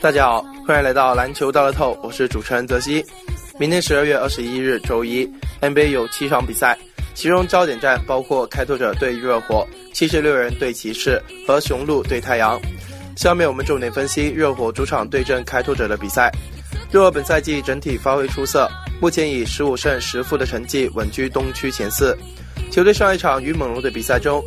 大家好，欢迎来到篮球大乐透，我是主持人泽西。明天十二月二十一日周一，NBA 有七场比赛，其中焦点战包括开拓者对热火、七十六人对骑士和雄鹿对太阳。下面我们重点分析热火主场对阵开拓者的比赛。热火本赛季整体发挥出色，目前以十五胜十负的成绩稳居东区前四。球队上一场与猛龙的比赛中，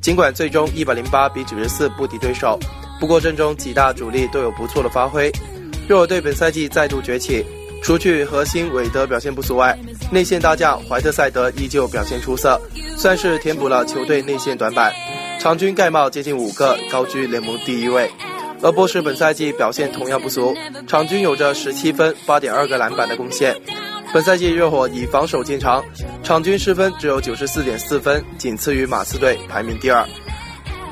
尽管最终一百零八比九十四不敌对手。不过阵中几大主力都有不错的发挥，热火队本赛季再度崛起，除去核心韦德表现不俗外，内线大将怀特塞德依旧表现出色，算是填补了球队内线短板，场均盖帽接近五个，高居联盟第一位。而波什本赛季表现同样不俗，场均有着十七分、八点二个篮板的贡献。本赛季热火以防守见长，场均失分只有九十四点四分，仅次于马刺队，排名第二。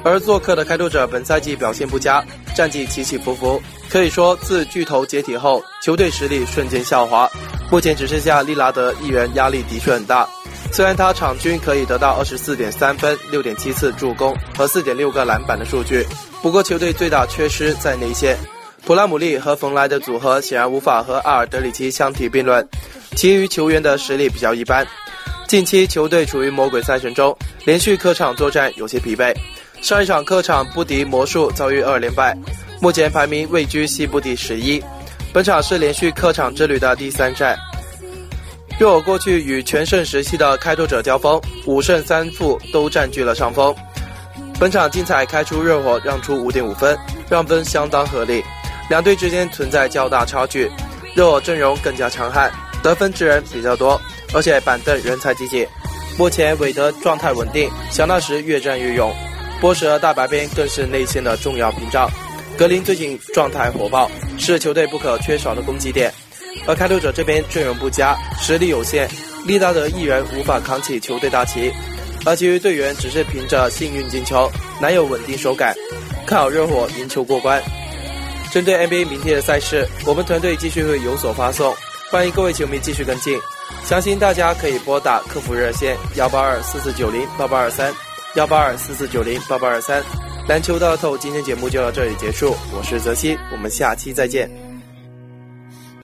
而做客的开拓者本赛季表现不佳，战绩起起伏伏，可以说自巨头解体后，球队实力瞬间下滑。目前只剩下利拉德一人，压力的确很大。虽然他场均可以得到二十四点三分、六点七次助攻和四点六个篮板的数据，不过球队最大缺失在内线，普拉姆利和冯莱的组合显然无法和阿尔德里奇相提并论，其余球员的实力比较一般。近期球队处于魔鬼赛程中，连续客场作战有些疲惫。上一场客场不敌魔术，遭遇二连败，目前排名位居西部第十一。本场是连续客场之旅的第三战。热火过去与全盛时期的开拓者交锋，五胜三负都占据了上风。本场精彩开出热火让出五点五分，让分相当合理，两队之间存在较大差距。热火阵容更加强悍，得分之人比较多，而且板凳人才济济。目前韦德状态稳定，小纳什越战越勇。波什和大白边更是内线的重要屏障，格林最近状态火爆，是球队不可缺少的攻击点。而开拓者这边阵容不佳，实力有限，利拉德一人无法扛起球队大旗，而其余队员只是凭着幸运进球，难有稳定手感。看好热火赢球过关。针对 NBA 明天的赛事，我们团队继续会有所发送，欢迎各位球迷继续跟进。相信大家可以拨打客服热线幺八二四四九零八八二三。幺八二四四九零八八二三，篮球大透，今天节目就到这里结束。我是泽西，我们下期再见。